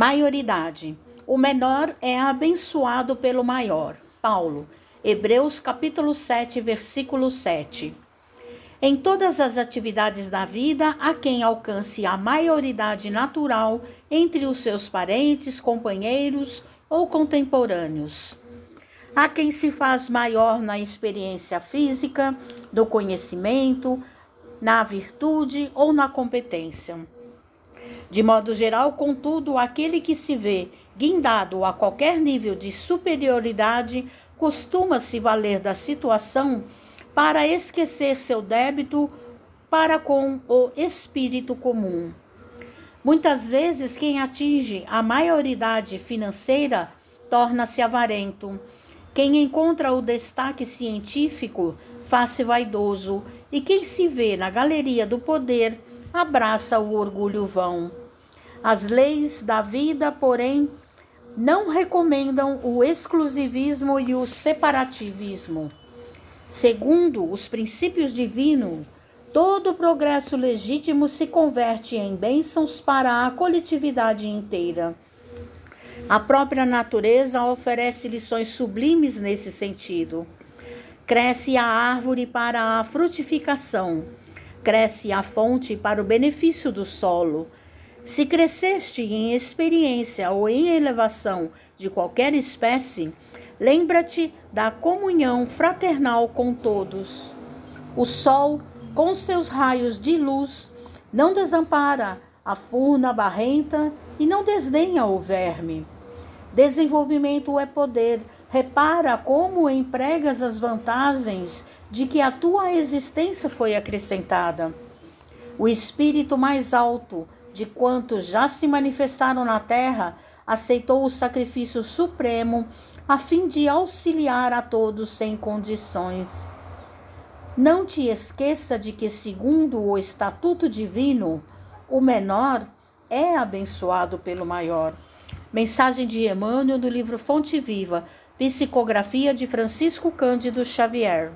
Maioridade. O menor é abençoado pelo maior. Paulo. Hebreus capítulo 7, versículo 7. Em todas as atividades da vida, há quem alcance a maioridade natural entre os seus parentes, companheiros ou contemporâneos. Há quem se faz maior na experiência física, do conhecimento, na virtude ou na competência. De modo geral, contudo, aquele que se vê guindado a qualquer nível de superioridade costuma se valer da situação para esquecer seu débito para com o espírito comum. Muitas vezes, quem atinge a maioridade financeira torna-se avarento. Quem encontra o destaque científico faz-se vaidoso, e quem se vê na galeria do poder abraça o orgulho vão. As leis da vida, porém, não recomendam o exclusivismo e o separativismo. Segundo os princípios divinos, todo progresso legítimo se converte em bênçãos para a coletividade inteira. A própria natureza oferece lições sublimes nesse sentido. Cresce a árvore para a frutificação, cresce a fonte para o benefício do solo. Se cresceste em experiência ou em elevação de qualquer espécie, lembra-te da comunhão fraternal com todos. O sol, com seus raios de luz, não desampara a furna barrenta e não desdenha o verme. Desenvolvimento é poder. Repara como empregas as vantagens de que a tua existência foi acrescentada. O espírito mais alto de quantos já se manifestaram na terra aceitou o sacrifício supremo a fim de auxiliar a todos sem condições. Não te esqueça de que, segundo o estatuto divino, o menor é abençoado pelo maior. Mensagem de Emmanuel do livro Fonte Viva, psicografia de Francisco Cândido Xavier.